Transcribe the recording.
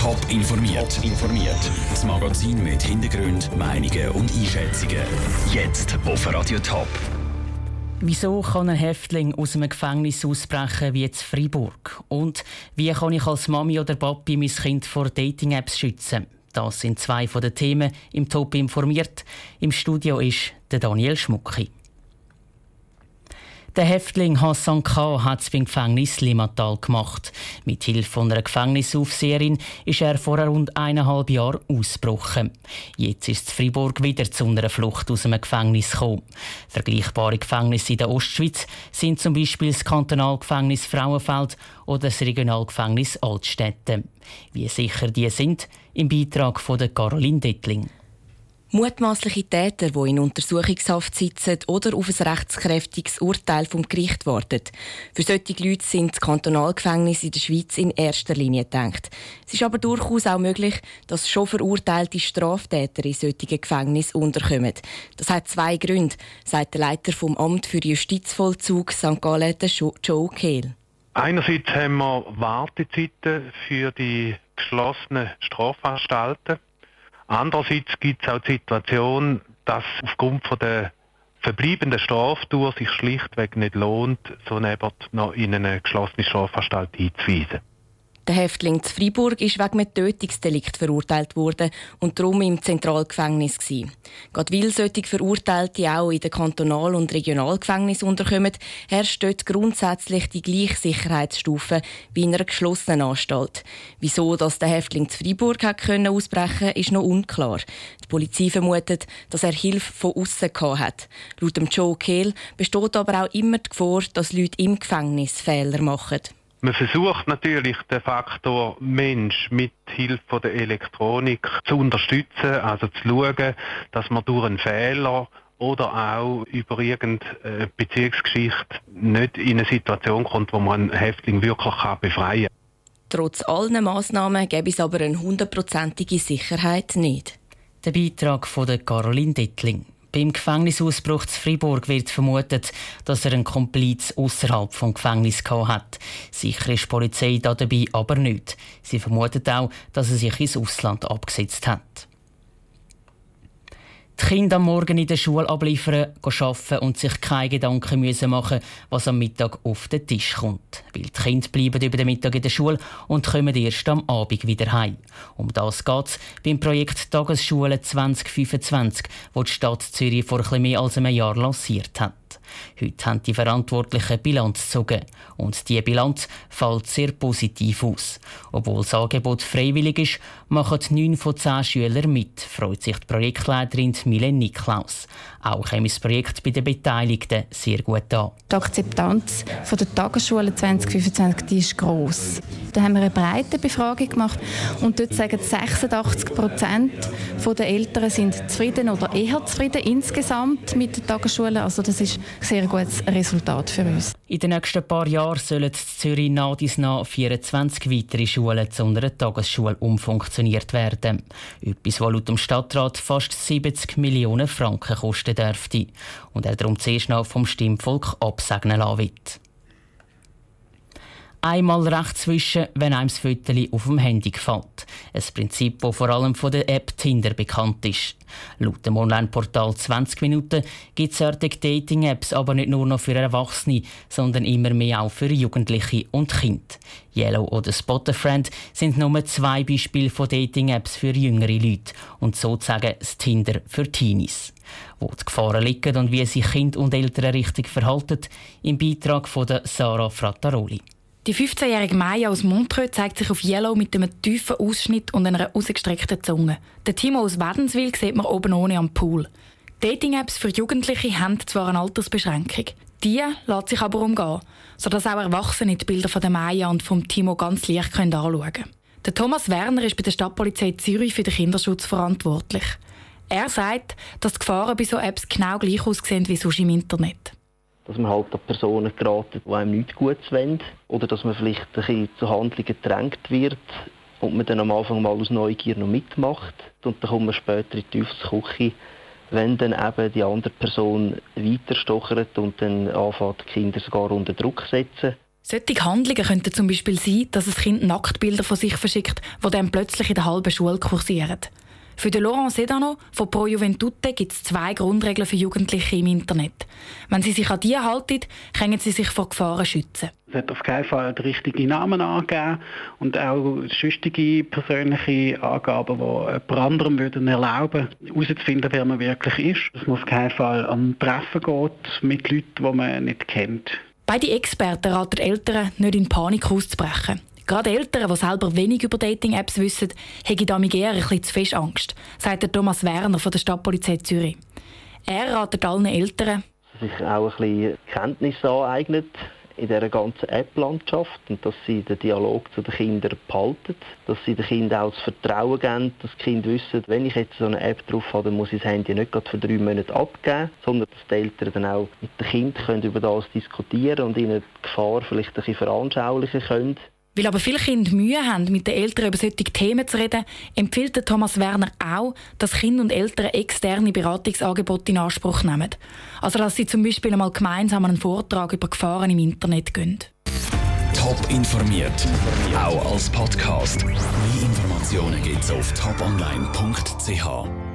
Top informiert. informiert. Das Magazin mit Hintergrund, Meinungen und Einschätzungen. Jetzt auf Radio Top. Wieso kann ein Häftling aus einem Gefängnis ausbrechen wie jetzt Freiburg? Und wie kann ich als Mami oder Papi mein Kind vor Dating-Apps schützen? Das sind zwei von den Themen im Top informiert. Im Studio ist der Daniel Schmucki. Der Häftling Hassan K. hat es beim Gefängnis Limatal gemacht. Mit Hilfe einer Gefängnisaufseherin ist er vor rund eineinhalb Jahren ausgebrochen. Jetzt ist es Freiburg wieder zu einer Flucht aus einem Gefängnis gekommen. Vergleichbare Gefängnisse in der Ostschweiz sind zum Beispiel das Kantonalgefängnis Frauenfeld oder das Regionalgefängnis Altstädte. Wie sicher die sind, im Beitrag von Caroline Dettling. Mutmaßliche Täter, die in Untersuchungshaft sitzen oder auf ein rechtskräftiges Urteil vom Gericht warten. Für solche Leute sind Kantonalgefängnisse in der Schweiz in erster Linie gedacht. Es ist aber durchaus auch möglich, dass schon verurteilte Straftäter in solchen Gefängnissen unterkommen. Das hat zwei Gründe, sagt der Leiter vom Amt für Justizvollzug St. Gallen, Joe Kehl. Einerseits haben wir Wartezeiten für die geschlossenen Strafanstalten. Andererseits gibt es auch die Situation, dass aufgrund von der verbleibenden Straftour sich schlichtweg nicht lohnt, so neben noch in eine geschlossene Strafanstalt einzuweisen. Der Häftling zu Freiburg ist wegen einem Tötungsdelikt verurteilt worden und darum im Zentralgefängnis. Gerade weil solche Verurteilte auch in den Kantonal- und Regionalgefängnissen unterkommen, herrscht dort grundsätzlich die gleiche Sicherheitsstufe wie in einer geschlossenen Anstalt. Wieso dass der Häftling zu Freiburg hat können ausbrechen ist noch unklar. Die Polizei vermutet, dass er Hilfe von außen hat. Laut Joe Kehl besteht aber auch immer die Gefahr, dass Leute im Gefängnis Fehler machen. Man versucht natürlich den Faktor Mensch mit Hilfe der Elektronik zu unterstützen, also zu schauen, dass man durch einen Fehler oder auch über irgendeine Beziehungsgeschichte nicht in eine Situation kommt, wo man einen Häftling wirklich befreien kann. Trotz allen Massnahmen gäbe es aber eine hundertprozentige Sicherheit nicht. Der Beitrag von Caroline Dittling. Beim Gefängnisausbruch zu Fribourg wird vermutet, dass er einen Kompliz außerhalb vom Gefängnis hat. Sicher ist die Polizei dabei aber nicht. Sie vermutet auch, dass er sich ins Ausland abgesetzt hat Kinder am Morgen in der Schule abliefern, arbeiten und sich keine Gedanken müssen machen was am Mittag auf den Tisch kommt. Weil die Kinder bleiben über den Mittag in der Schule und kommen erst am Abend wieder heim. Um das geht es beim Projekt Tagesschule 2025, das die Stadt Zürich vor etwas mehr als einem Jahr lanciert hat. Heute haben die Verantwortlichen Bilanz gezogen. Und diese Bilanz fällt sehr positiv aus. Obwohl das Angebot freiwillig ist, machen neun von zehn Schülern mit, freut sich die Projektleiterin Mile Niklaus. Auch kommt das Projekt bei den Beteiligten sehr gut an. Die Akzeptanz von der Tagesschule 2025 die ist gross. Da haben wir eine breite Befragung gemacht und dort sagen 86 Prozent der Eltern sind zufrieden oder eher zufrieden insgesamt mit der Tagesschule. Also das ist sehr gutes Resultat für uns. In den nächsten paar Jahren sollen in Zürich nach 24 weitere Schulen zu einer Tagesschule umfunktioniert werden. Etwas, was laut dem Stadtrat fast 70 Millionen Franken kosten dürfte. Und er darum zuerst noch vom Stimmvolk absegnen lassen wird einmal rechts wischen, wenn einem das Foto auf dem Handy gefällt. Ein Prinzip, das vor allem von der App Tinder bekannt ist. Laut dem Online-Portal 20 Minuten gibt es solche Dating-Apps aber nicht nur noch für Erwachsene, sondern immer mehr auch für Jugendliche und Kinder. Yellow oder Spotifriend sind nur zwei Beispiele von Dating-Apps für jüngere Leute und sozusagen das Tinder für Teenies. Wo die Gefahren liegen und wie sich Kinder und Eltern richtig verhalten, im Beitrag von Sarah Frattaroli. Die 15-jährige Maya aus Montreux zeigt sich auf Yellow mit einem tiefen Ausschnitt und einer ausgestreckten Zunge. Der Timo aus Wädenswil sieht man oben ohne am Pool. Dating-Apps für Jugendliche haben zwar eine Altersbeschränkung. Die lässt sich aber umgehen, sodass auch Erwachsene die Bilder von der Maya und vom Timo ganz leicht anschauen können. Der Thomas Werner ist bei der Stadtpolizei Zürich für den Kinderschutz verantwortlich. Er sagt, dass die Gefahren bei so Apps genau gleich aussehen wie sonst im Internet dass man halt an Personen geraten, die einem nichts Gutes wollen. Oder dass man vielleicht ein bisschen zu Handlungen gedrängt wird und man dann am Anfang mal aus Neugier noch mitmacht. Und dann kommt man später in die Teufelskuche, wenn dann eben die andere Person weiterstochert und dann anfängt, die Kinder sogar unter Druck setzen. Solche Handlungen könnten zum Beispiel sein, dass ein Kind Nacktbilder von sich verschickt, die dann plötzlich in der halben Schule kursieren. Für den Laurent Sedano von Pro Juventute gibt es zwei Grundregeln für Jugendliche im Internet. Wenn sie sich an die halten, können sie sich vor Gefahren schützen. Es hat auf keinen Fall den richtigen Namen angegeben und auch sonstige persönliche Angaben, die jemand anderem würden erlauben herauszufinden, wer man wirklich ist. Es muss auf keinen Fall an Treffen gehen mit Leuten, die man nicht kennt. Beide Experten raten Eltern, nicht in Panik auszubrechen. Gerade Eltern, die selber wenig über Dating-Apps wissen, haben damit eher ein bisschen zu fest Angst, sagt Thomas Werner von der Stadtpolizei Zürich. Er ratet allen Eltern, sich auch ein bisschen Kenntnis aneignet in dieser ganzen App-Landschaft und dass sie den Dialog zu den Kindern behalten, dass sie den Kindern auch das Vertrauen geben, dass die Kinder wissen, wenn ich jetzt so eine App drauf habe, dann muss ich das Handy nicht gerade für drei Monate abgeben, sondern dass die Eltern dann auch mit den Kindern über das diskutieren und ihnen die Gefahr vielleicht ein bisschen veranschaulichen können. Weil aber viele Kinder Mühe haben, mit den Eltern über solche Themen zu reden, empfiehlt Thomas Werner auch, dass Kinder und Eltern externe Beratungsangebote in Anspruch nehmen. Also dass sie zum Beispiel einmal gemeinsam einen Vortrag über Gefahren im Internet gehen. Top informiert, auch als Podcast. Mehr Informationen gibt es auf toponline.ch.